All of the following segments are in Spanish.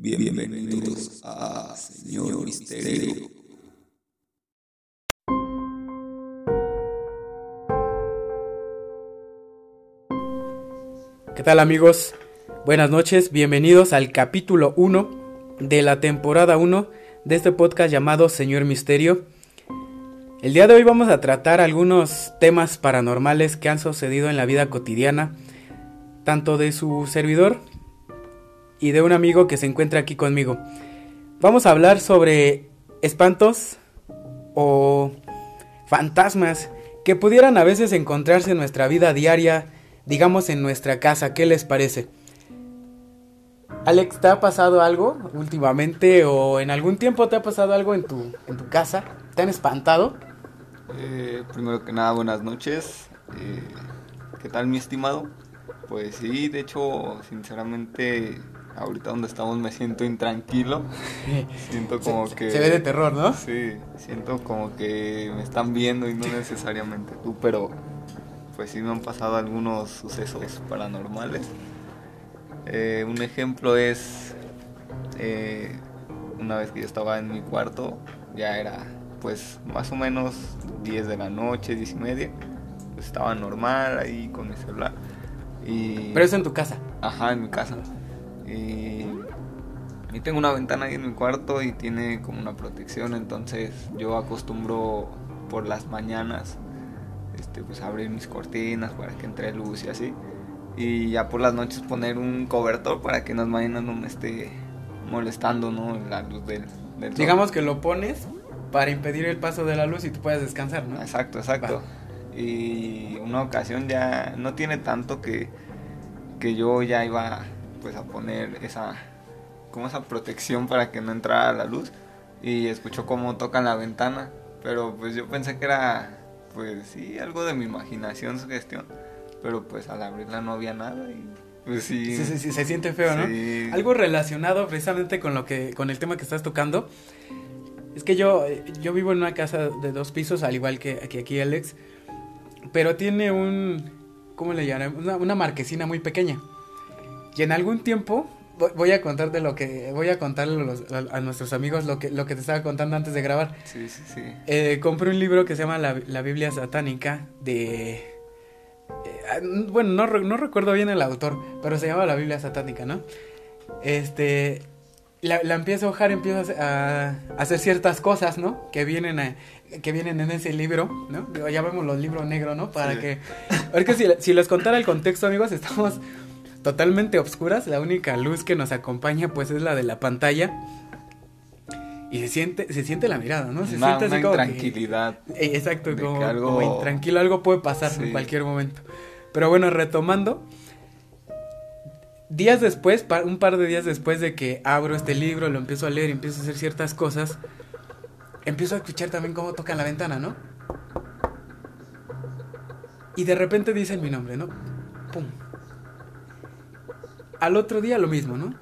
Bienvenidos a Señor Misterio. ¿Qué tal amigos? Buenas noches, bienvenidos al capítulo 1 de la temporada 1 de este podcast llamado Señor Misterio. El día de hoy vamos a tratar algunos temas paranormales que han sucedido en la vida cotidiana, tanto de su servidor y de un amigo que se encuentra aquí conmigo. Vamos a hablar sobre espantos o fantasmas que pudieran a veces encontrarse en nuestra vida diaria, digamos en nuestra casa. ¿Qué les parece? Alex, ¿te ha pasado algo últimamente o en algún tiempo te ha pasado algo en tu, en tu casa? ¿Te han espantado? Eh, primero que nada, buenas noches. Eh, ¿Qué tal, mi estimado? Pues sí, de hecho, sinceramente, ahorita donde estamos me siento intranquilo. Siento como se, que... Se ve de terror, ¿no? Sí, siento como que me están viendo y no necesariamente tú, pero pues sí me han pasado algunos sucesos paranormales. Eh, un ejemplo es eh, una vez que yo estaba en mi cuarto, ya era pues más o menos 10 de la noche, 10 y media. Pues, estaba normal ahí con mi celular. Y... Pero es en tu casa. Ajá, en mi casa. Y, y tengo una ventana ahí en mi cuarto y tiene como una protección, entonces yo acostumbro por las mañanas este, pues abrir mis cortinas para que entre luz y así. Y ya por las noches poner un cobertor para que en las mañanas no me esté molestando, ¿no? La luz del, del sol. Digamos que lo pones para impedir el paso de la luz y tú puedas descansar, ¿no? Exacto, exacto. Y una ocasión ya no tiene tanto que, que yo ya iba pues a poner esa como esa protección para que no entrara la luz y escuchó cómo tocan la ventana, pero pues yo pensé que era pues sí algo de mi imaginación, sugestión, pero pues al abrirla no había nada y pues sí. Sí, sí, sí, se siente feo, ¿no? Sí. Algo relacionado precisamente con lo que con el tema que estás tocando. Es que yo yo vivo en una casa de dos pisos al igual que, que aquí Alex, pero tiene un ¿cómo le llaman? Una, una marquesina muy pequeña. Y en algún tiempo voy- a contarte lo que voy a contarle a, los- a- a nuestros amigos lo que lo que te estaba contando antes de grabar. Sí, sí, sí. Eh, compré un libro que se llama La, la Biblia Satánica de... eh, ah, bueno, no, no recuerdo bien el autor, pero se llama La Biblia Satánica, ¿no? Este... La, la empiezo a hojar, empiezo a, a hacer ciertas cosas, ¿no? Que vienen a- que vienen en ese libro, ¿no? Ya vemos los libros negros, ¿no? Para Sí. que... Porque si, si les contara el contexto, amigos, estamos totalmente obscuras. La única luz que nos acompaña, pues, es la de la pantalla. Y se siente, se siente la mirada, ¿no? Se una siente una así como que- intranquilidad. eh, Exacto, como, algo- como intranquilo, algo puede pasar en cualquier momento. Pero bueno, retomando, días después, un par de días después de que abro este libro, lo empiezo a leer y empiezo a hacer ciertas cosas, empiezo a escuchar también cómo tocan la ventana, ¿no? Y de repente dicen mi nombre, ¿no? Pum. Al otro día lo mismo, ¿no?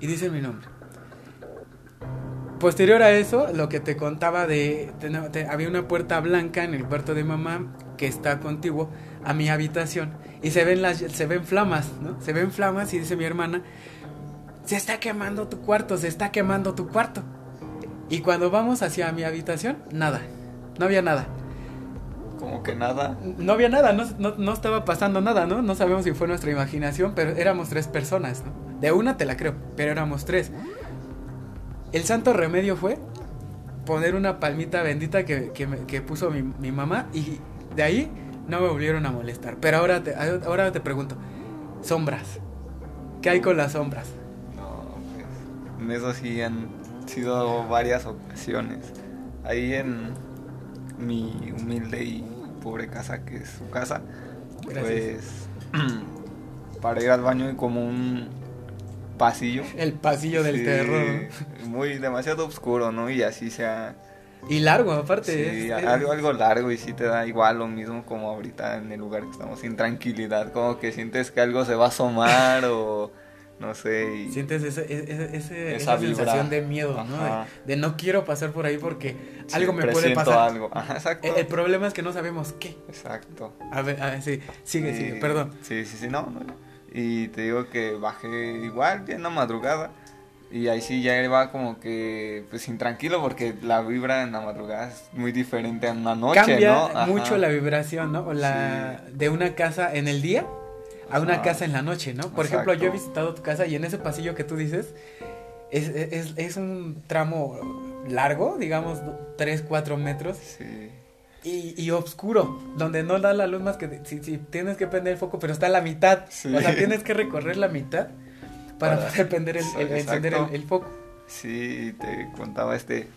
Y dicen mi nombre. Posterior a eso, lo que te contaba de, había una puerta blanca en el cuarto de mamá que está contiguo a mi habitación y se ven las se ven flamas, ¿no? Se ven flamas y dice mi hermana, "Se está quemando tu cuarto, se está quemando tu cuarto." Y cuando vamos hacia mi habitación, nada. No había nada. Como que nada. No había nada, no, no, no estaba pasando nada, ¿no? No sabemos si fue nuestra imaginación, pero éramos tres personas, ¿no? De una te la creo, pero éramos tres. El santo remedio fue poner una palmita bendita que, que, puso mi, mi mamá y de ahí no me volvieron a molestar. Pero ahora te, ahora te pregunto, sombras. ¿Qué hay con las sombras? No, pues, en eso sí han sido varias ocasiones. Ahí en mi humilde y pobre casa, que es su casa, Gracias. pues para ir al baño hay como un pasillo. El pasillo del Sí, terror. Muy demasiado oscuro, ¿no? Y así sea. Y largo, aparte. Sí, es- es- algo, algo largo y sí te da igual lo mismo como ahorita en el lugar que estamos, sin tranquilidad, como que sientes que algo se va a asomar o no sé. Y... Sientes ese, ese- ese- Esa esa, sensación de miedo, ¿no? De, de no quiero pasar por ahí porque Sí, algo me puede pasar. algo. Ajá, exacto. El, el problema es que no sabemos qué. Exacto. A ver, a ver, sí, sigue, Y- sigue, perdón. Sí, sí, sí, no, no. Y te digo que bajé igual, ya en la madrugada. Y ahí sí ya iba como que, pues intranquilo, porque la vibra en la madrugada es muy diferente a una noche, Cambia ¿no? Ajá. mucho la vibración, ¿no? O la de una casa en el día a una casa en la noche, ¿no? Por ejemplo, yo he visitado tu casa y en ese pasillo que tú dices es, es, es un tramo largo, digamos, 3, 4 metros Sí. y, y oscuro, donde no da la luz más que si, si tienes que prender el foco, pero está a la mitad. Sí. O sea, tienes que recorrer la mitad para, Para- poder prender el, encender el, el foco. Sí, te contaba este.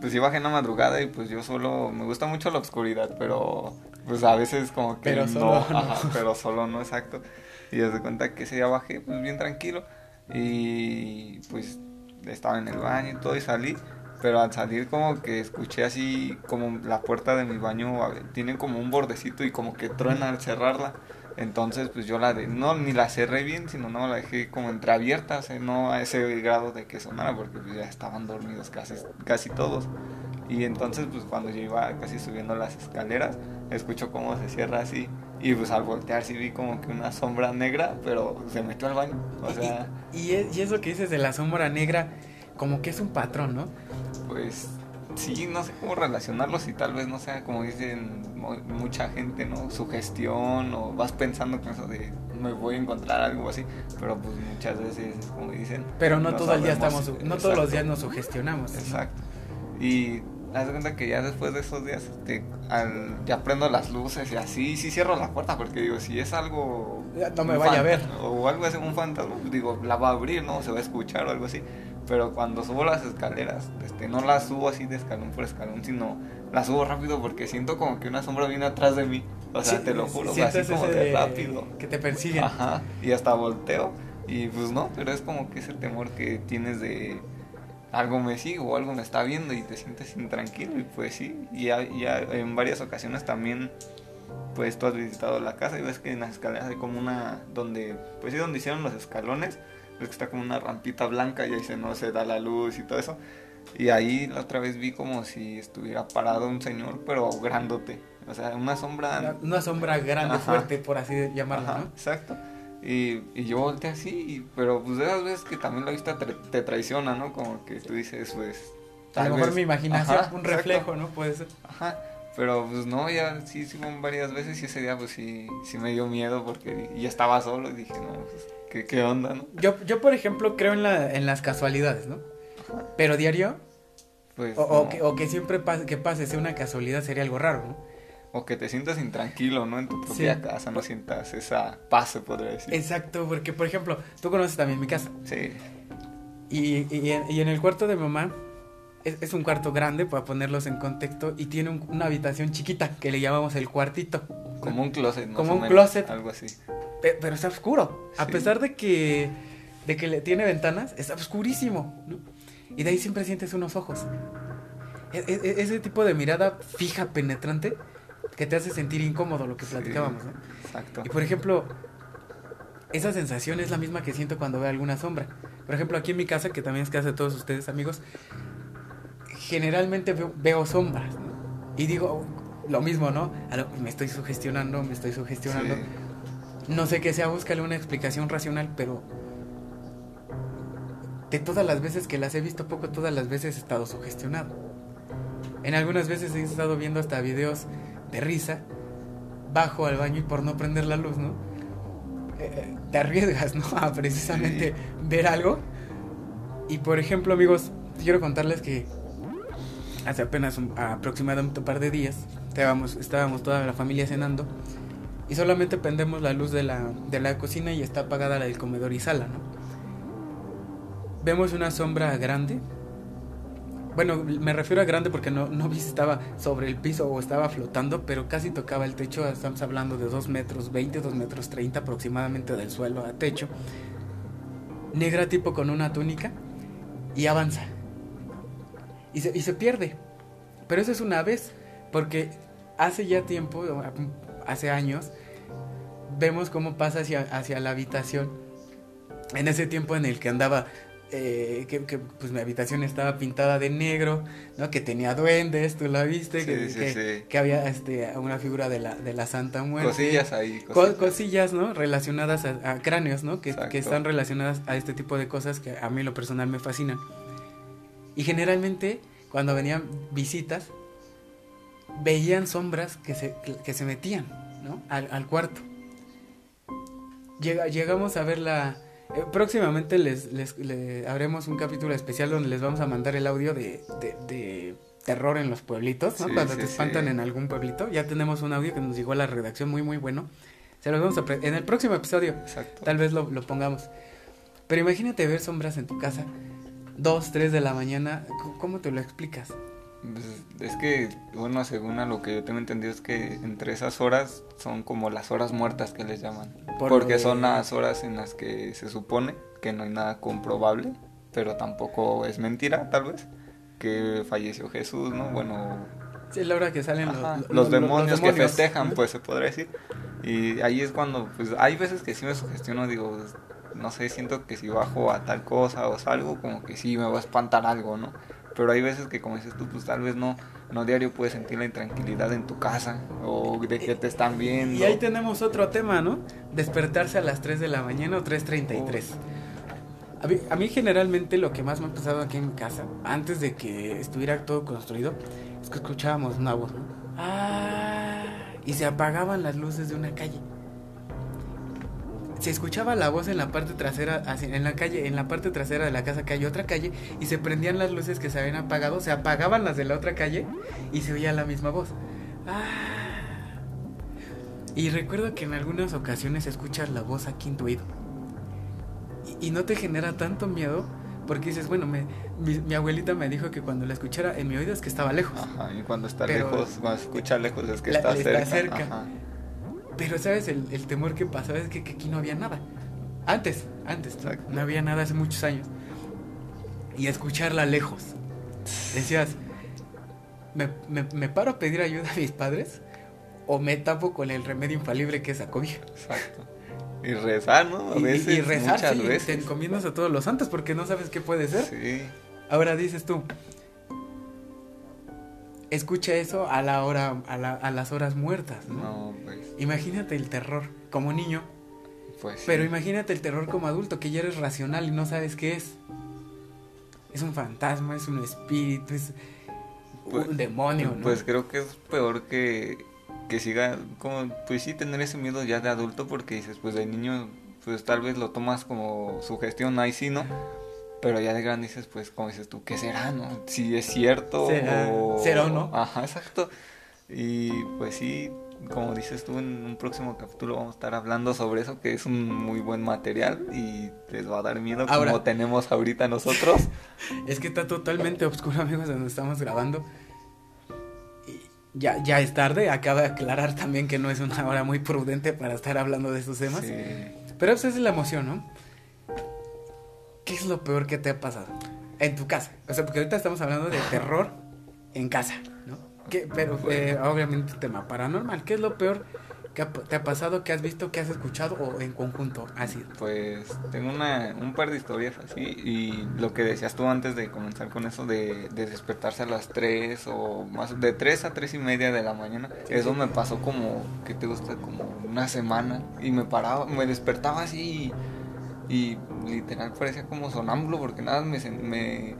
Pues iba en la madrugada y pues yo solo. Me gusta mucho la oscuridad, pero. Pues a veces como que. Pero solo no. Ajá, pero solo no, exacto. Y desde cuenta que ese día bajé, pues bien tranquilo. Y pues estaba en el baño y todo y salí. Pero al salir como que escuché así como la puerta de mi baño ver, tiene como un bordecito y como que truena al cerrarla. Entonces pues yo la de, no ni la cerré bien, sino no la dejé como entreabierta, o sea, no a ese grado de que sonara porque pues ya estaban dormidos casi, casi todos. Y entonces pues cuando yo iba casi subiendo las escaleras, escucho cómo se cierra así y pues al voltear sí vi como que una sombra negra, pero se metió al baño. O sea, y, y, y eso que dices de la sombra negra, como que es un patrón, ¿no? pues sí, no sé cómo relacionarlos y tal vez no sea como dicen mu- mucha gente, ¿no? Sugestión o vas pensando con eso de me voy a encontrar algo así, pero pues muchas veces, como dicen, Pero no, todo el día estamos, no todos los días nos sugestionamos. ¿no? Exacto. Y haz cuenta que ya después de esos días, este, al, ya prendo las luces y así, sí cierro la puerta porque digo, si es algo... Ya no me vaya a ver. O algo así, un fantasma, digo, la va a abrir, ¿no? Se va a escuchar o algo así. Pero cuando subo las escaleras, este, no las subo así de escalón por escalón, sino las subo rápido porque siento como que una sombra viene atrás de mí. O sea, Sí, te lo juro, así sientes como de- rápido. Que te persiguen. Ajá, y hasta volteo. Y pues no, pero es como que ese temor que tienes de algo me sigue o algo me está viendo y te sientes intranquilo. Y pues sí, y ya, ya en varias ocasiones también, pues tú has visitado la casa y ves que en las escaleras hay como una, donde, pues sí, donde hicieron los escalones, ves que está como una rampita blanca y ahí se no se da la luz y todo eso. Y ahí la otra vez vi como si estuviera parado un señor, pero grandote. O sea, una sombra Una sombra grande, Ajá. fuerte, por así llamarla, Ajá, ¿no? exacto. Y, y yo volteé así, y- pero pues de esas veces que también la vista te, te traiciona, ¿no? Como que tú dices, pues... A lo tal mejor vez- mi imaginación, Ajá, un exacto. reflejo, ¿no? Puede ser. Ajá, pero pues no, ya sí, sí, varias veces y ese día pues sí, sí me dio miedo porque y ya estaba solo y dije, no, pues, ¿qué, qué onda, no? Yo, yo, por ejemplo, creo en, la, en las casualidades, ¿no? Pero diario, Pues, o, que, o que siempre pase, que pase sea una casualidad sería algo raro, ¿no? O que te sientas intranquilo, ¿no? En tu propia Sí. casa, no sientas esa paz, se podría decir. Exacto, porque, por ejemplo, tú conoces también mi casa. Sí, Y, y, en, y en el cuarto de mamá es, es un cuarto grande para ponerlos en contexto y tiene un- una habitación chiquita que le llamamos el cuartito. como un closet, ¿no? Como un closet. Algo así. Pe- Pero está oscuro. A Sí. pesar de que, de que le tiene ventanas, está oscurísimo. ¿no? Y de ahí siempre sientes unos ojos. E- e- ese tipo de mirada fija, penetrante, que te hace sentir incómodo lo que Sí, platicábamos. ¿no? Exacto. Y por ejemplo, esa sensación es la misma que siento cuando veo alguna sombra. Por ejemplo, aquí en mi casa, que también es casa de todos ustedes, amigos, generalmente veo, veo sombras. ¿no? Y digo lo mismo, ¿no? Lo- me estoy sugestionando, me estoy sugestionando. Sí. No sé qué sea, búscale una explicación racional, pero de todas las veces que las he visto poco, todas las veces he estado sugestionado. En algunas veces he estado viendo hasta videos de risa, bajo al baño y por no prender la luz, ¿no? Eh, eh, te arriesgas, ¿no? A precisamente ver algo. Y por ejemplo, amigos, quiero contarles que hace apenas un- aproximadamente un par de días estábamos, estábamos toda la familia cenando y solamente prendemos la luz de la, de la cocina y está apagada la del comedor y sala, ¿no? Vemos una sombra grande. Bueno, me refiero a grande porque no, no vi si estaba sobre el piso o estaba flotando, pero casi tocaba el techo. Estamos hablando de 2 metros 20, 2 metros 30 aproximadamente del suelo a techo. Negra tipo con una túnica y avanza. Y se, y se pierde. Pero eso es una vez, porque hace ya tiempo, hace años, vemos cómo pasa hacia, hacia la habitación. En ese tiempo en el que andaba eh, que, que, pues mi habitación estaba pintada de negro, ¿no? Que tenía duendes, tú la viste, Sí, que, sí, que, sí. que había este una figura de la, de la Santa Muerte. Cosillas ahí. Co- Cosillas. cosillas, ¿no? Relacionadas a, a cráneos, ¿no? Que, que están relacionadas a este tipo de cosas que a mí lo personal me fascinan. Y generalmente, cuando venían visitas, veían sombras que se, que se metían, ¿no? Al, al cuarto. Llega, llegamos a ver la... eh, próximamente les, les, le haremos un capítulo especial donde les vamos a mandar el audio de, de, de terror en los pueblitos, ¿no? Sí, Cuando sí, te espantan sí. en algún pueblito. Ya tenemos un audio que nos llegó a la redacción muy, muy bueno. Se los vamos a... pre- En el próximo episodio Exacto. tal vez lo, lo pongamos. Pero imagínate ver sombras en tu casa, 2, 3 de la mañana. ¿Cómo te lo explicas? Pues, es que, bueno, según a lo que yo tengo entendido es que entre esas horas son como las horas muertas que les llaman. Por porque de- son las horas en las que se supone que no hay nada comprobable, pero tampoco es mentira, tal vez, que falleció Jesús, ¿no? Bueno, Sí, es la hora que salen los, Ajá, los- los, los demonios que demonios, festejan, pues se podría decir. Y ahí es cuando, pues hay veces que sí me sugestiono, digo, no sé, siento que si bajo a tal cosa o salgo, como que sí me va a espantar algo, ¿no? Pero hay veces que, como dices tú, pues tal vez no, no diario puedes sentir la intranquilidad en tu casa o de que te están viendo. Y ahí tenemos otro tema, ¿no? Despertarse a las 3 de la mañana o 3.33. A mí, a mí generalmente lo que más me ha pasado aquí en mi casa, antes de que estuviera todo construido, es que escuchábamos una voz, ¿no? Ah, y se apagaban las luces de una calle. Se escuchaba la voz en la parte trasera, así, en la calle, en la parte trasera de la casa que hay otra calle, y se prendían las luces que se habían apagado, se apagaban las de la otra calle y se oía la misma voz. Ah. Y recuerdo que en algunas ocasiones escuchas la voz aquí en tu oído. Y, y no te genera tanto miedo porque dices, bueno, me- mi, mi abuelita me dijo que cuando la escuchara en mi oído es que estaba lejos. Ajá, y cuando está Pero- lejos, cuando escucha lejos es que La- está, está cerca. cerca. Ajá. Pero sabes, el, el temor que pasaba es que, que aquí no había nada. Antes, antes, ¿no? Exacto. no había nada hace muchos años. Y escucharla lejos. Decías, ¿me, me, me paro a pedir ayuda a mis padres? ¿O me tapo con el remedio infalible que es la cobija? Exacto. Y rezar, ¿no? A Y- veces, y, rezar, muchas sí, te veces. encomiendas a todos los santos porque no sabes qué puede ser. Sí. Ahora dices tú, escucha eso a la hora, a, la- a las horas muertas, ¿no? No, pues, Imagínate el terror como niño, pues sí. pero imagínate el terror como adulto, que ya eres racional y no sabes qué es. Es un fantasma, es un espíritu, es Pues- un demonio, ¿no? Pues creo que es peor que, que siga, como, pues sí, tener ese miedo ya de adulto, porque dices, pues de niño, pues tal vez lo tomas como sugestión, ahí sí, ¿no? Pero ya de grande dices, pues, como dices tú, ¿qué será, no? Si es cierto Será- o... será o no. Ajá, exacto. Y pues sí, como dices tú, en un próximo capítulo vamos a estar hablando sobre eso, que es un muy buen material y les va a dar miedo Ahora- como tenemos ahorita nosotros. Es que está totalmente oscuro, amigos, donde estamos grabando. Y ya, ya es tarde, acaba de aclarar también que no es una hora muy prudente para estar hablando de estos temas. Sí. Pero esa es la emoción, ¿no? ¿Qué es lo peor que te ha pasado? En tu casa. O sea, porque ahorita estamos hablando de terror en casa, ¿no? ¿Qué- pero eh, obviamente tema paranormal. ¿Qué es lo peor que ha- te ha pasado, que has visto, que has escuchado o en conjunto ha sido? Pues tengo una, un par de historias así y lo que decías tú antes de comenzar con eso de, de despertarse a las 3 o más de 3 a 3 y media de la mañana, eso me pasó como, que te gusta? Como una semana y me paraba, me despertaba así y, y literal parecía como sonámbulo porque nada me, me,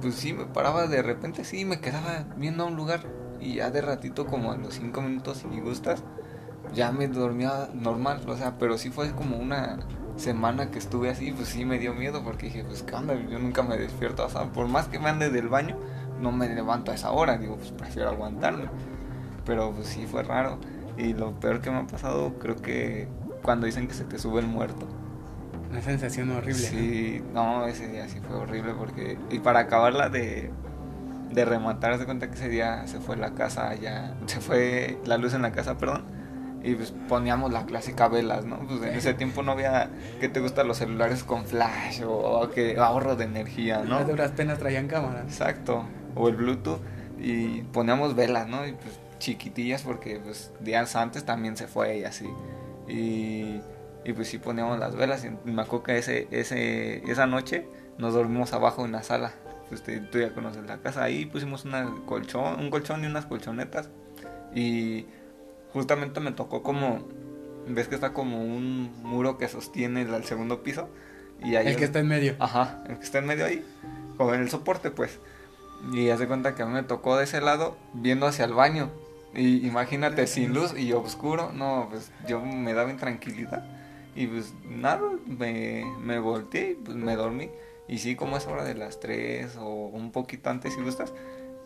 pues sí, me paraba de repente así y me quedaba viendo a un lugar y ya de ratito como a los 5 minutos y gustas ya me dormía normal, o sea, pero sí fue como una semana que estuve así, pues sí me dio miedo porque dije, pues qué onda, yo nunca me despierto, o sea, por más que me ande del baño, no me levanto a esa hora, digo, pues prefiero aguantarme, pero pues sí fue raro, y lo peor que me ha pasado creo que cuando dicen que se te sube el muerto. Una sensación horrible. Sí, no, ese día sí fue horrible porque, y para acabarla de, de rematar, de cuenta que ese día se fue la casa ya, se fue la luz en la casa, perdón, y pues poníamos la clásica velas, ¿no? Pues en ese tiempo no había, ¿qué te gustan los celulares con flash o, o que ahorro de energía, ¿no? Las duras penas traían cámara. Exacto, o el Bluetooth, y poníamos velas, ¿no? Y pues chiquitillas porque pues días antes también se fue y así. Y Y pues sí poníamos las velas. Y me acuerdo que ese, ese, esa noche nos dormimos abajo en la sala. Pues te- tú ya conoces la casa. Ahí pusimos una colchón, un colchón y unas colchonetas. Y justamente me tocó como. Ves que está como un muro que sostiene el, el segundo piso. Y ahí El que está en medio. Ajá, el que está en medio ahí, como en el soporte, pues. Y hace cuenta que a mí me tocó de ese lado, viendo hacia el baño. Y imagínate, sin luz y oscuro, no, pues yo me daba intranquilidad. Y pues nada, me, me volteé y pues me dormí. Y sí, como es hora de las 3 o un poquito antes, si gustas,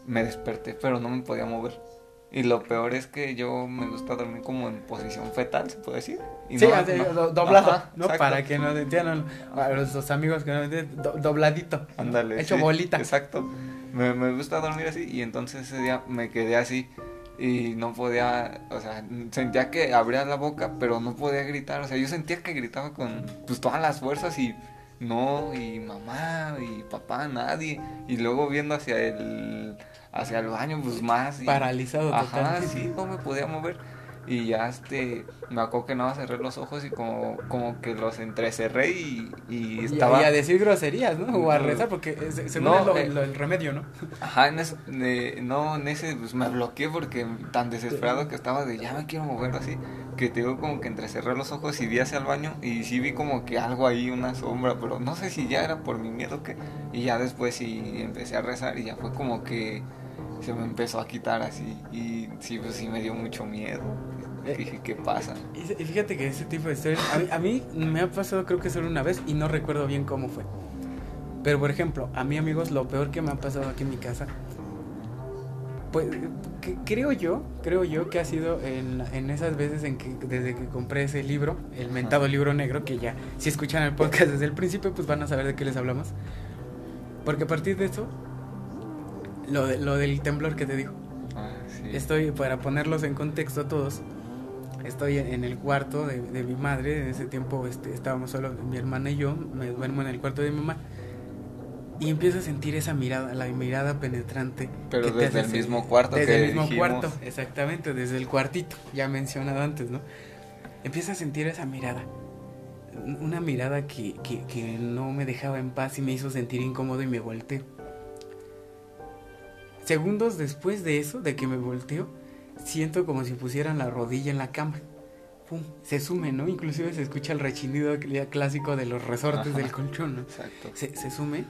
me desperté, pero no me podía mover. Y lo peor es que yo me gusta dormir como en posición fetal, se puede decir. Y Sí, no- así, no- do- doblado, Ajá, ¿no? exacto. Para que no entiendan a los, los amigos que no entienden, do- dobladito. Ándale. Hecho sí, bolita. Exacto. Me, me gusta dormir así y entonces ese día me quedé así y no podía, o sea, sentía que abría la boca, pero no podía gritar. O sea, yo sentía que gritaba con pues todas las fuerzas y no, y mamá, y papá, nadie. Y luego viendo hacia el, hacia el baño, pues más. y- Paralizado Ajá, totalmente. sí, no me podía mover. Y ya este, me acuerdo que nada cerré los ojos y como, como que los entrecerré y, y Y, estaba... y a decir groserías, ¿no? O a rezar, porque es- según No, es lo, eh. lo- el remedio, ¿no? Ajá, en ese, de- no, en ese pues me bloqueé porque tan desesperado que estaba de ya me quiero mover así, que te digo como que entrecerré los ojos y vi hacia el baño y sí vi como que algo ahí, una sombra, pero no sé si ya era por mi miedo que y ya después sí empecé a rezar y ya fue como que se me empezó a quitar así y sí, pues sí me dio mucho miedo. Dije, ¿qué pasa? Y fíjate que ese tipo de historias, a mí, a mí me ha pasado creo que solo una vez y no recuerdo bien cómo fue. Pero por ejemplo, a mí amigos, lo peor que me ha pasado aquí en mi casa, pues que- creo yo, creo yo que ha sido en, en esas veces en que desde que compré ese libro, el mentado libro negro, que ya si escuchan el podcast desde el principio, pues van a saber de qué les hablamos. Porque a partir de eso, lo, de- lo del temblor que te digo, Ah, sí. Estoy, para ponerlos en contexto a todos, estoy en el cuarto de, de mi madre. En ese tiempo este, estábamos solo mi hermana y yo. Me duermo en el cuarto de mi mamá. Y empiezo a sentir esa mirada, la mirada penetrante. Pero que desde el mismo cuarto Desde que el mismo dijimos. cuarto, exactamente, desde el cuartito, ya mencionado antes, ¿no? Empiezo a sentir esa mirada. Una mirada que, que, que no me dejaba en paz y me hizo sentir incómodo y me volteé. Segundos después de eso, de que me volteo, siento como si pusieran la rodilla en la cama. Pum, se sume, ¿no? Inclusive se escucha el rechinido cl- clásico de los resortes Ajá. del colchón, ¿no? Exacto. Se, se sume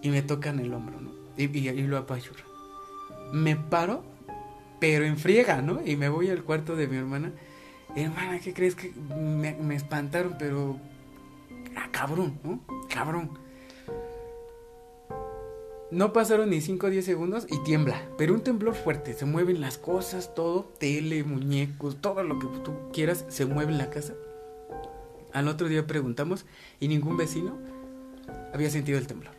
y me tocan el hombro, ¿no? Y, y, y lo apachurra. Me paro, pero en friega, ¿no? Y me voy al cuarto de mi hermana. Hermana, ¿qué crees que me, me espantaron? Pero... Ah, cabrón, ¿no? Cabrón. No pasaron ni 5 o 10 segundos y tiembla. Pero un temblor fuerte. Se mueven las cosas, todo. Tele, muñecos, todo lo que tú quieras se mueve en la casa. Al otro día preguntamos y ningún vecino había sentido el temblor.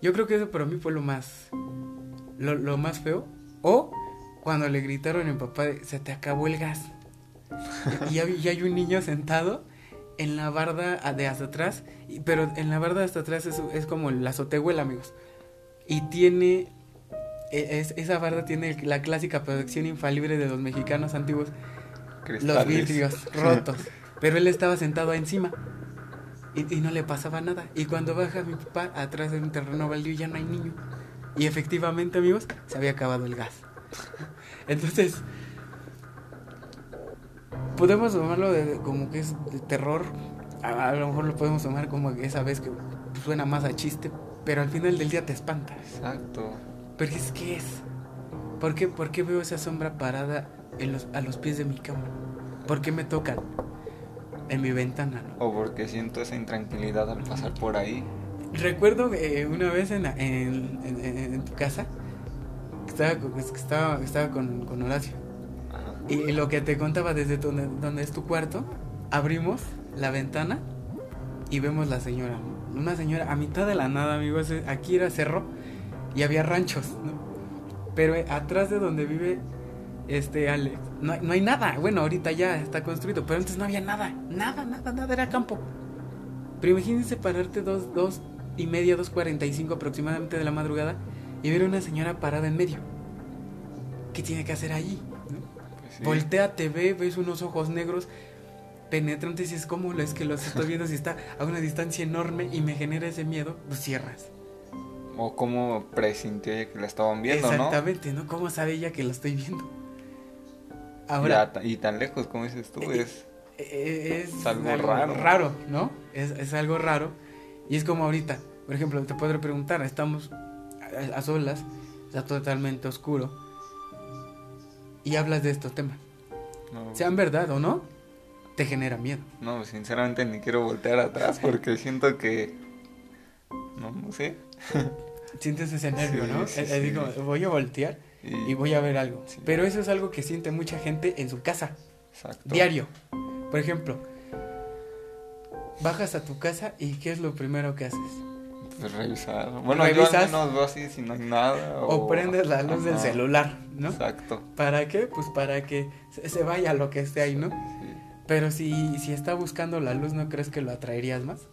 Yo creo que eso para mí fue lo más. Lo, más feo. O cuando le gritaron mi papá: Se te acabó el gas. y, hay, y hay un niño sentado en la barda de hasta atrás. Pero en la barda de hasta atrás es, es como la azotehuela, amigos. Y tiene. e- es- esa barda tiene la clásica protección infalible de los mexicanos antiguos los vidrios rotos. Pero él estaba sentado encima. Y, y no le pasaba nada. Y cuando baja mi papá atrás de un terreno baldío ya no hay niño. Y efectivamente, amigos, se había acabado el gas. Entonces, podemos tomarlo de- como que es de terror. A, a lo mejor lo podemos tomar como esa vez que suena más a chiste. Pero al final del día te espanta. Exacto. Pero es que es. ¿Por qué, por qué veo esa sombra parada en los, a los pies de mi cama? ¿Por qué me tocan? En mi ventana, ¿no? O porque siento esa intranquilidad al pasar por ahí. Recuerdo eh, una vez en, la- en, en- en- en tu casa que estaba, estaba, estaba con, con Horacio. Ajá. Y lo que te contaba desde donde, donde es tu cuarto, abrimos la ventana y vemos la señora. ¿no? Una señora a mitad de la nada, amigos. Aquí era cerro y había ranchos, ¿no? Pero eh, atrás de donde vive este Alex, no, hay- no hay nada. Bueno, ahorita ya está construido, pero antes no había nada. Nada, nada, nada, era campo. Pero imagínense pararte dos, dos y media, dos cuarenta y cinco aproximadamente de la madrugada y ver a una señora parada en medio. ¿Qué tiene que hacer allí? no? Pues sí. Voltea, te ve, ves unos ojos negros penetrante, dices, ¿cómo es que los estoy viendo si está a una distancia enorme y me genera ese miedo? Pues cierras. O cómo presintió ella que la estaban viendo, Exactamente, ¿no? ¿Cómo sabe ella que lo estoy viendo? Ahora, y tan lejos, como dices tú, eh, es, eh, es, algo, raro. raro, ¿no? Es, es, algo raro. Y es como ahorita, por ejemplo, te puedo preguntar, estamos a, solas, está totalmente oscuro, y hablas de estos temas. Sean verdad o no, te genera miedo. No, sinceramente ni quiero voltear atrás porque siento que... No, no sé. Sientes ese nervio, ¿no? Digo, voy a voltear y, voy a ver algo. Pero eso es algo que siente mucha gente en su casa. Exacto. Diario. Por ejemplo, bajas a tu casa y ¿qué es lo primero que haces? Pues revisar. Bueno, yo al menos veo así si no hay nada. O, prendes la luz del celular, ¿no? Exacto. ¿Para qué? Pues para que se vaya lo que esté ahí, ¿no? Pero si, si está buscando la luz, ¿no crees que lo atraerías más?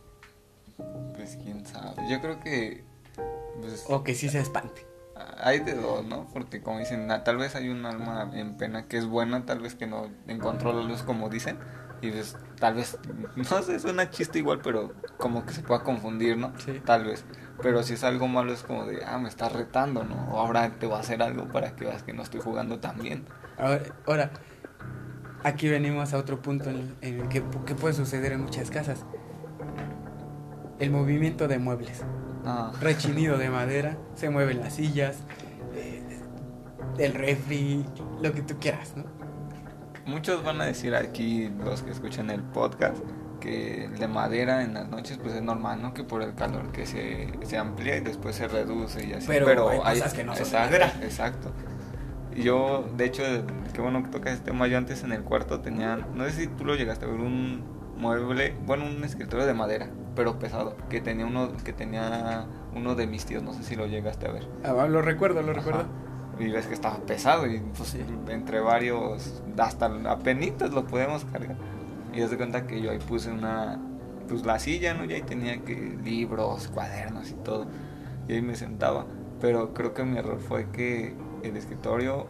Pues quién sabe. Yo creo que... Pues, o que sí se espante hay de dos, ¿no? Porque como dicen, tal vez hay un alma en pena que es buena, tal vez que no encontró la luz como dicen. Y pues tal vez, no sé, suena chiste igual, pero como que se pueda confundir, ¿no? Sí. Tal vez. Pero si es algo malo es como de, ah, me estás retando, ¿no? O ahora te va a hacer algo para que veas que no estoy jugando tan bien. Ahora, ahora aquí venimos a otro punto en, el que, que puede suceder en muchas casas. El movimiento de muebles. Ah. Rechinido de madera, se mueven las sillas, eh, el refri, lo que tú quieras, ¿no? Muchos van a decir aquí, los que escuchan el podcast, que de madera en las noches pues es normal, ¿no? Que por el calor que se, se amplía y después se reduce y así. Pero, hay, cosas que no son madera. Exacto. Yo, de hecho, qué bueno que tocas este tema, yo antes en el cuarto tenía, no sé si tú lo llegaste a ver, un mueble, bueno, un escritorio de madera pero pesado, que tenía uno que tenía uno de mis tíos, no sé si lo llegaste a ver. Ah, lo recuerdo, lo recuerdo. Y ves que estaba pesado y pues entre varios hasta apenas lo podemos cargar. Y das de cuenta que yo ahí puse una pues la silla, ¿no? Y ahí tenía que libros, cuadernos y todo. Y ahí me sentaba, pero creo que mi error fue que el escritorio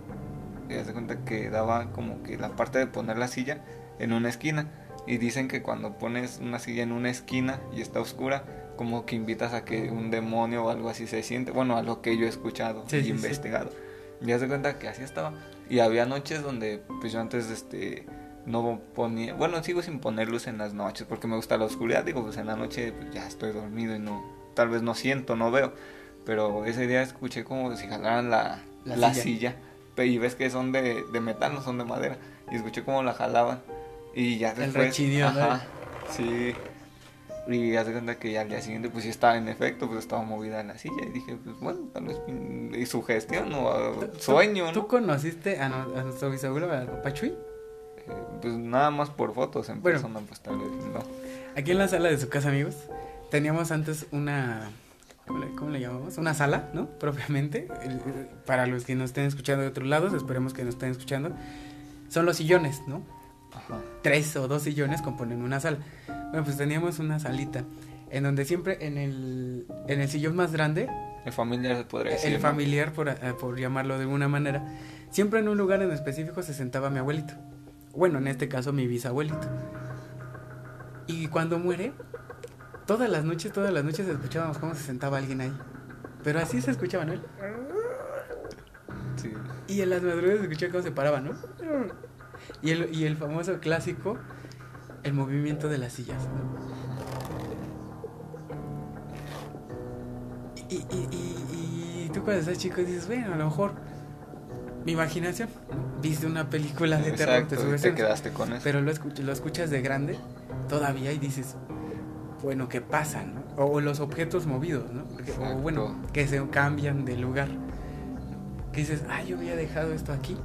y de cuenta que daba como que la parte de poner la silla en una esquina y dicen que cuando pones una silla en una esquina y está oscura, como que invitas a que un demonio o algo así se siente. Bueno, a lo que yo he escuchado y investigado. Y haz de cuenta que así estaba. Y había noches donde, pues yo antes, este, no ponía. Bueno, sigo sin poner luz en las noches porque me gusta la oscuridad. Digo, pues en la noche pues, ya estoy dormido y no. Tal vez no siento, no veo. Pero ese día escuché como si jalaran la, la, silla. Y ves que son de, de metal, no son de madera. Y escuché como la jalaban. Y ya después. El ajá, Sí. Y ya se cuenta que ya al día siguiente, pues sí estaba en efecto, pues estaba movida en la silla. Y dije, pues bueno, tal vez. Y su gestión o sueño, ¿no? ¿Tú conociste a, nuestro bisabuelo, a Pachuy? Eh, pues nada más por fotos en persona, pues tal vez no. Aquí en la sala de su casa, amigos, teníamos antes una. ¿Cómo le, llamamos? Una sala, ¿no? Propiamente. Para los que nos estén escuchando de otros lados, esperemos que nos estén escuchando. Son los sillones, ¿no? tres o dos sillones componen una sala. Bueno, pues teníamos una salita en donde siempre en el, en el sillón más grande... El familiar se podría decir. El familiar, por, eh, por llamarlo de alguna manera. Siempre en un lugar en específico se sentaba mi abuelito. Bueno, en este caso mi bisabuelito. Y cuando muere, todas las noches, todas las noches escuchábamos cómo se sentaba alguien ahí. Pero así se escuchaba, ¿no? Sí. Y en las madrugadas se escuchaba cómo se paraba, ¿no? Y el, y el famoso clásico, el movimiento de las sillas. Y, y, y, tú cuando estás chico dices, bueno, a lo mejor mi imaginación, viste una película de terror, te, quedaste con eso. Pero lo, lo escuchas de grande todavía y dices, bueno, ¿qué pasa? O, los objetos movidos, ¿no? o bueno, que se cambian de lugar. Que dices, ah, yo había dejado esto aquí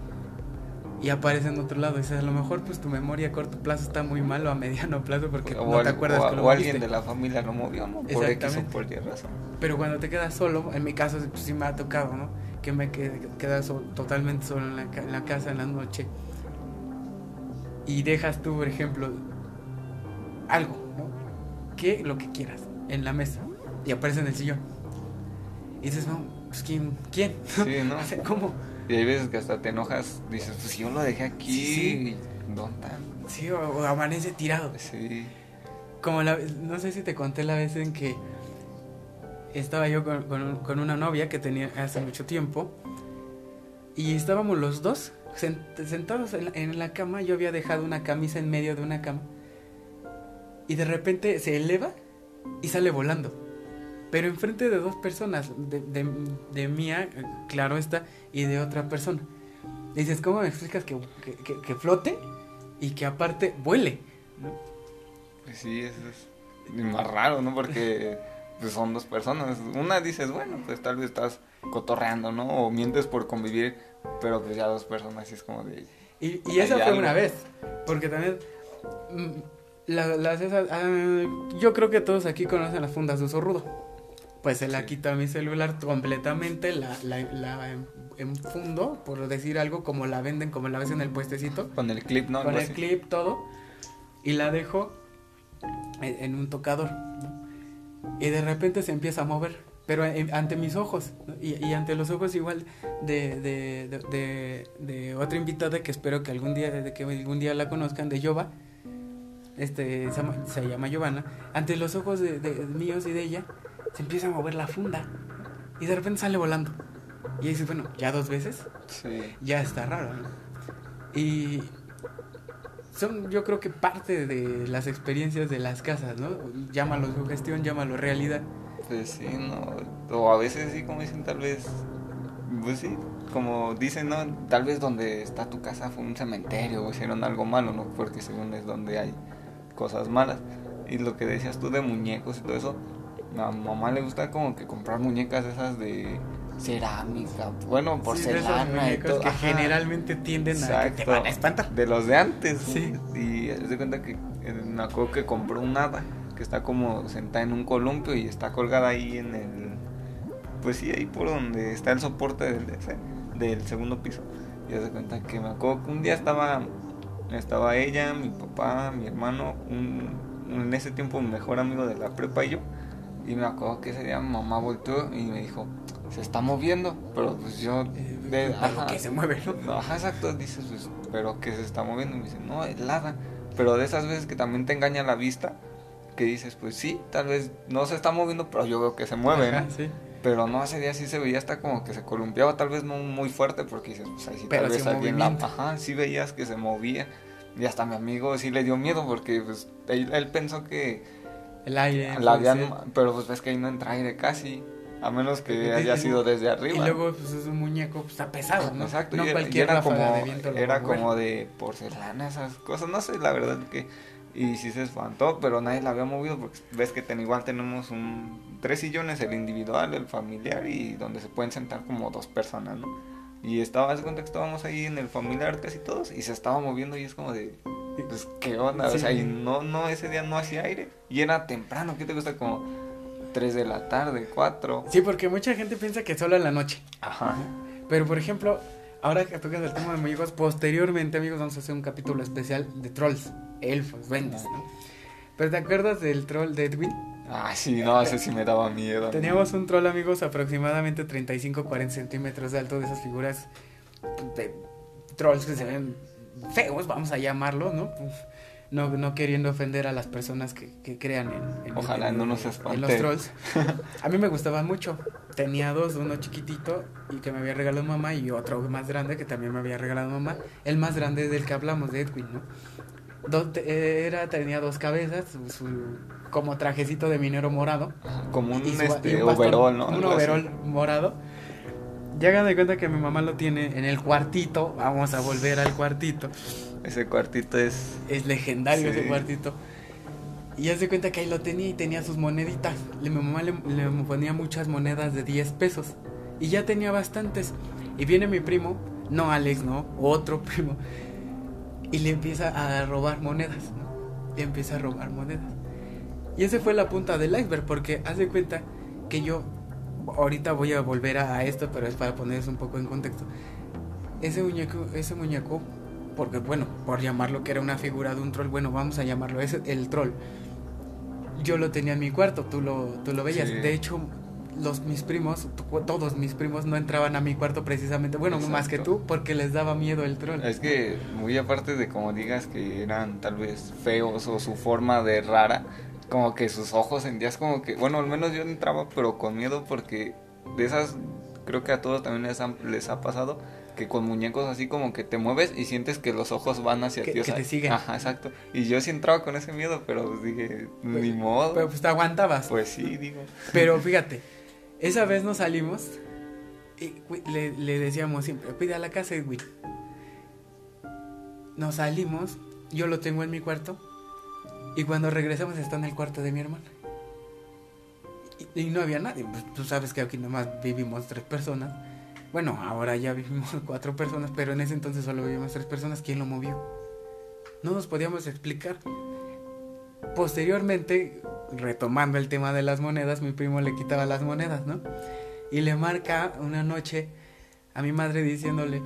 y aparece en otro lado. Dices, a lo mejor pues tu memoria a corto plazo está muy mal o a mediano plazo porque no te acuerdas o, que lo O alguien de la familia lo movió, ¿no? Por X o por Y razón. Pero cuando te quedas solo, en mi caso pues, sí me ha tocado, ¿no? Que me quedas totalmente solo en la, en la casa en la noche. Y dejas tú, por ejemplo, algo, Que lo que quieras, en la mesa. Y aparece en el sillón. Y dices, no, pues ¿quién? ¿Quién? Sí, ¿no? ¿Cómo? Y hay veces que hasta te enojas, dices, pues si yo lo dejé aquí. ¿Dónde? Sí, o, o amanece tirado. Sí. Como la, no sé si te conté la vez en que estaba yo con, con- con una novia que tenía hace mucho tiempo y estábamos los dos sent- sentados en la, en la cama. Yo había dejado una camisa en medio de una cama y de repente se eleva y sale volando. Pero enfrente de dos personas, de, de, de mía, claro está, y de otra persona. Dices, ¿cómo me explicas que, que- que- que flote y que aparte vuele? ¿no? Pues sí, eso es más raro, ¿no? Porque pues, son dos personas. Una dices, bueno, pues tal vez estás cotorreando, ¿no? O mientes por convivir, pero pues ya dos personas sí es como de... Y, y esa fue algo. una vez, porque también mm, la- las esas, ah, yo creo que todos aquí conocen las fundas de uso rudo. Pues se la Sí. a mi celular completamente, la, la, la en- enfundo, por decir algo, como la venden, como la ves en el puestecito, Con el clip, ¿no? con el así. clip, todo, y la dejo en, en un tocador. ¿no? Y de repente se empieza a mover, pero en- ante mis ojos, ¿no? y, y ante los ojos igual de, de, de, de- de otra invitada que espero que algún día, de que algún día la conozcan, de Yoba, este, se llama, se llama Giovanna, ante los ojos de, de míos y de ella, se empieza a mover la funda, y de repente sale volando. Y dices, bueno, ya dos veces, Sí. ya está raro, ¿no? Y son, yo creo que parte de las experiencias de las casas, ¿no? Llámalo sugestión, llámalo realidad. Pues sí, ¿no? O a veces sí, como dicen, tal vez... Pues sí, como dicen, ¿no? Tal vez donde está tu casa fue un cementerio o hicieron algo malo, ¿no? Porque según es donde hay cosas malas. Y lo que decías tú de muñecos y todo eso, a mamá le gusta como que comprar muñecas esas de cerámica, bueno, Sí, porcelana y muñecos todo. que ajá. generalmente tienden a que te Exacto. van a espantar. De los de antes. Sí. Y de cuenta que eh, me acuerdo que compró un hada que está como sentada en un columpio y está colgada ahí en el. Pues sí, ahí por donde está el soporte del, del segundo piso. Y de cuenta que me acuerdo que un día estaba. Estaba ella, mi papá, mi hermano, un, en ese tiempo mi mejor amigo de la prepa y yo. Y me acuerdo que ese día mi mamá volteó y me dijo, se está moviendo. Pero pues yo... Eh, de- ajá. que se mueve, ¿no? Ajá, exacto, dices, pues, pero que se está moviendo. Y me dice, no, helada. Pero de esas veces que también te engaña la vista, que dices, pues sí, tal vez no se está moviendo, pero yo veo que se mueve, Ajá, ¿no? sí. Pero no, ese día sí se veía hasta como que se columpiaba, tal vez no muy fuerte, porque dices, pues ahí sí, Pero tal vez alguien la... Ajá, sí veías que se movía. Y hasta mi amigo sí le dio miedo, porque pues él, él pensó que El aire. la habían... Pero pues ves que ahí no entra aire casi, a menos que haya sido desde arriba. Y luego pues, es un muñeco, pues, está pesado, ¿no? Exacto, no y cualquier era como, de viento era como de porcelana, esas cosas, no sé, la verdad que... Y sí se espantó, pero nadie la había movido porque ves que ten, igual tenemos un tres sillones, el individual, el familiar y donde se pueden sentar como dos personas, ¿no? Y estaba, haz de cuenta que estábamos ahí en el familiar casi todos y se estaba moviendo y es como de, pues, ¿qué onda? Sí. O sea, y no, no, ese día no hacía aire y era temprano, ¿qué te gusta? Como 3 de la tarde, 4. Sí, porque mucha gente piensa que solo en la noche. Ajá. Pero por ejemplo, ahora que tocas el tema de muñecos, posteriormente, amigos, vamos a hacer un capítulo especial de trolls, elfos, duendes, ¿no? Pero ¿te acuerdas del troll de Edwin? Ah, sí, no, ese sí me daba miedo. Teníamos un troll, amigos, aproximadamente 35-40 centímetros de alto, de esas figuras de trolls que se ven feos, vamos a llamarlo, ¿no? Uf, No, no queriendo ofender a las personas que, que crean en, en- Ojalá en- no nos en los trolls. A mí me gustaban mucho. Tenía dos, uno chiquitito y que me había regalado mamá y otro más grande que también me había regalado mamá. El más grande del que hablamos, de Edwin, ¿no? Dos- era, tenía dos cabezas, su, su- como trajecito de minero morado. Como un, y su- este, y un bastón, overall, ¿no? Un overall morado. Llegan de cuenta que mi mamá lo tiene en el cuartito. Vamos a volver al cuartito. Ese cuartito es. Es legendario Sí. ese cuartito. Y hace cuenta que ahí lo tenía y tenía sus moneditas. Le- Mi mamá le, le ponía muchas monedas de 10 pesos. Y ya tenía bastantes. Y viene mi primo, no Alex, no, otro primo. Y le empieza a robar monedas. ¿no? Le empieza a robar monedas. Y ese fue la punta del iceberg. Porque hace cuenta que yo. Ahorita voy a volver a, a esto, pero es para ponerles un poco en contexto. Ese muñeco, ese muñeco porque bueno, por llamarlo que era una figura de un troll, bueno, vamos a llamarlo ese, el troll. Yo lo tenía en mi cuarto, tú lo, tú lo veías. Sí. De hecho, los mis primos, todos mis primos no entraban a mi cuarto precisamente, bueno, más que tú, porque les daba miedo el troll. Es que muy aparte de como digas que eran tal vez feos o su forma de rara, como que sus ojos sentías como que, bueno, al menos yo entraba pero con miedo porque de esas creo que a todos también les, les ha pasado que con muñecos así como que te mueves y sientes que los ojos van hacia ti. O que te siguen. Ajá, exacto. Y yo sí entraba con ese miedo, pero pues dije, pues, ni modo. Pero pues te aguantabas. Pues sí, digo. Pero fíjate, esa vez nos salimos y le, decíamos siempre, pide a la casa, Edwin. Nos salimos, yo lo tengo en mi cuarto y cuando regresamos está en el cuarto de mi hermana. Y, no había nadie, pues tú sabes que aquí nomás vivimos tres personas bueno, ahora ya vivimos cuatro personas, pero en ese entonces solo vivimos tres personas. ¿Quién lo movió? No nos podíamos explicar. Posteriormente, retomando el tema de las monedas, mi primo le quitaba las monedas, ¿no? Y le marca una noche a mi madre diciéndole,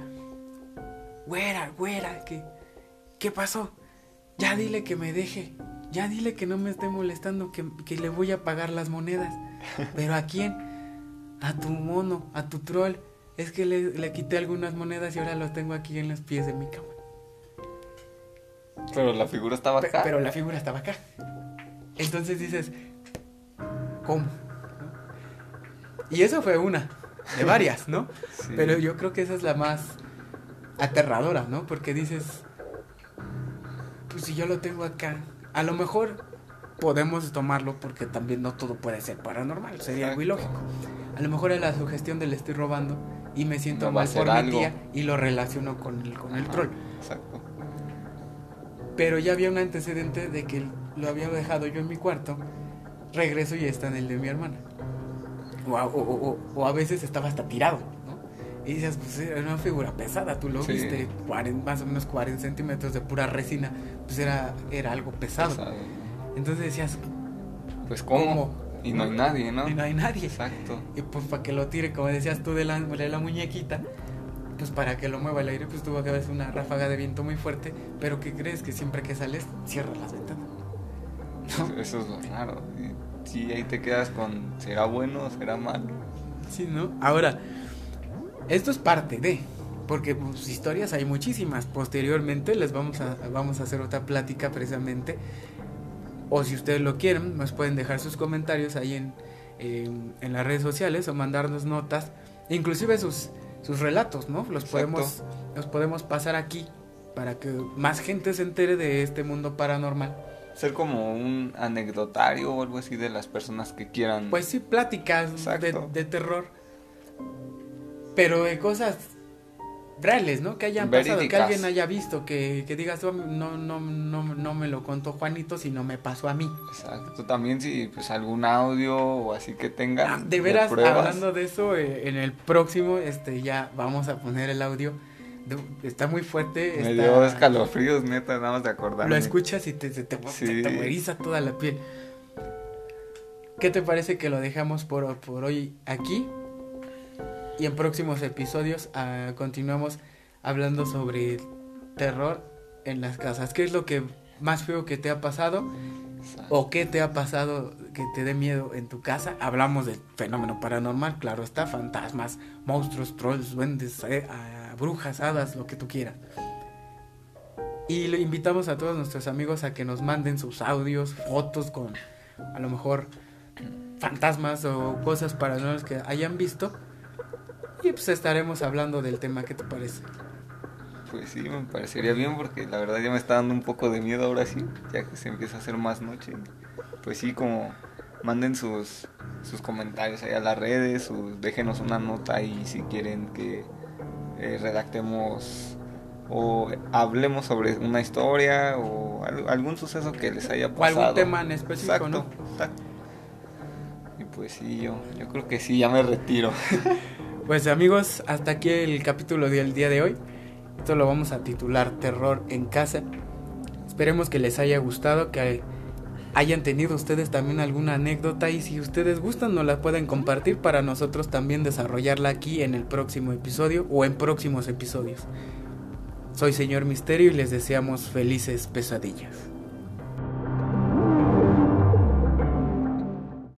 güera, güera, ¿qué, ¿qué pasó? Ya dile que me deje, ya dile que no me esté molestando, que, que le voy a pagar las monedas. ¿Pero a quién? A tu mono, a tu troll es que le, quité algunas monedas y ahora los tengo aquí en los pies de mi cama. Pero la figura estaba acá. Pero la figura estaba acá. Entonces dices, ¿cómo? Y eso fue una, de varias, ¿no? Pero yo creo que esa es la más aterradora, ¿no? Porque dices, pues si yo lo tengo acá, a lo mejor podemos tomarlo porque también no todo puede ser paranormal, sería algo ilógico. A lo mejor es la sugestión de le estoy robando y me siento mal por mi tía y lo relaciono con el, con el troll. Exacto. Pero ya había un antecedente de que lo había dejado yo en mi cuarto, regreso y está en el de mi hermana. O a, o, a veces estaba hasta tirado, ¿no? Y dices, pues era una figura pesada, tú lo viste, más o menos 40 centímetros de pura resina, pues era, era algo pesado. Entonces decías, pues ¿cómo? Y no hay nadie, ¿no? Y no hay nadie. Exacto. Y pues para que lo tire, como decías tú, de la, de la muñequita, pues para que lo mueva el aire, pues tuvo que haber una ráfaga de viento muy fuerte. Pero ¿qué crees? Que siempre que sales, cierras las ventanas. Eso es lo raro. Si ahí te quedas con, ¿será bueno o será malo? Sí, ¿no? Ahora, esto es parte de, porque pues, historias hay muchísimas. Posteriormente les vamos a, vamos a hacer otra plática precisamente o si ustedes lo quieren, nos pueden dejar sus comentarios ahí en, en, las redes sociales o mandarnos notas, inclusive sus, sus relatos, ¿no? Los podemos, los podemos pasar aquí para que más gente se entere de este mundo paranormal. Ser como un anecdotario o algo así de las personas que quieran. Pues sí, pláticas de, de, terror. Pero de cosas reales, ¿no? Que hayan pasado, que alguien haya visto, que, que digas, oh, no, no, no, no me lo contó Juanito, sino me pasó a mí. Exacto, también si pues algún audio o así que tengan. Ah, de veras, hablando de eso, eh, en el próximo, este, ya vamos a poner el audio. está muy fuerte. Me dio escalofríos, neta, nada más de acordar. Lo escuchas y te, te, te, toda la piel. ¿Qué te parece que lo dejamos por, por hoy aquí? Y en próximos episodios uh, continuamos hablando sobre terror en las casas. ¿Qué es lo que más feo que te ha pasado? ¿O qué te ha pasado que te dé miedo en tu casa? Hablamos del fenómeno paranormal, claro está, fantasmas, monstruos, trolls, duendes, eh, brujas, hadas, lo que tú quieras. Y le invitamos a todos nuestros amigos a que nos manden sus audios, fotos con a lo mejor fantasmas o cosas paranormales que hayan visto y pues estaremos hablando del tema, ¿qué te parece? Pues sí, me parecería bien porque la verdad ya me está dando un poco de miedo ahora sí, ya que se empieza a hacer más noche. Pues sí, como manden sus, sus comentarios ahí a las redes, sus, déjenos una nota ahí si quieren que eh, redactemos o hablemos sobre una historia o algún suceso que les haya pasado. O algún tema en específico, ¿no? Y pues sí, yo, yo creo que sí, ya me retiro. Pues amigos, hasta aquí el capítulo del día de hoy. Esto lo vamos a titular Terror en casa. Esperemos que les haya gustado, que hayan tenido ustedes también alguna anécdota y si ustedes gustan nos la pueden compartir para nosotros también desarrollarla aquí en el próximo episodio o en próximos episodios. Soy señor Misterio y les deseamos felices pesadillas.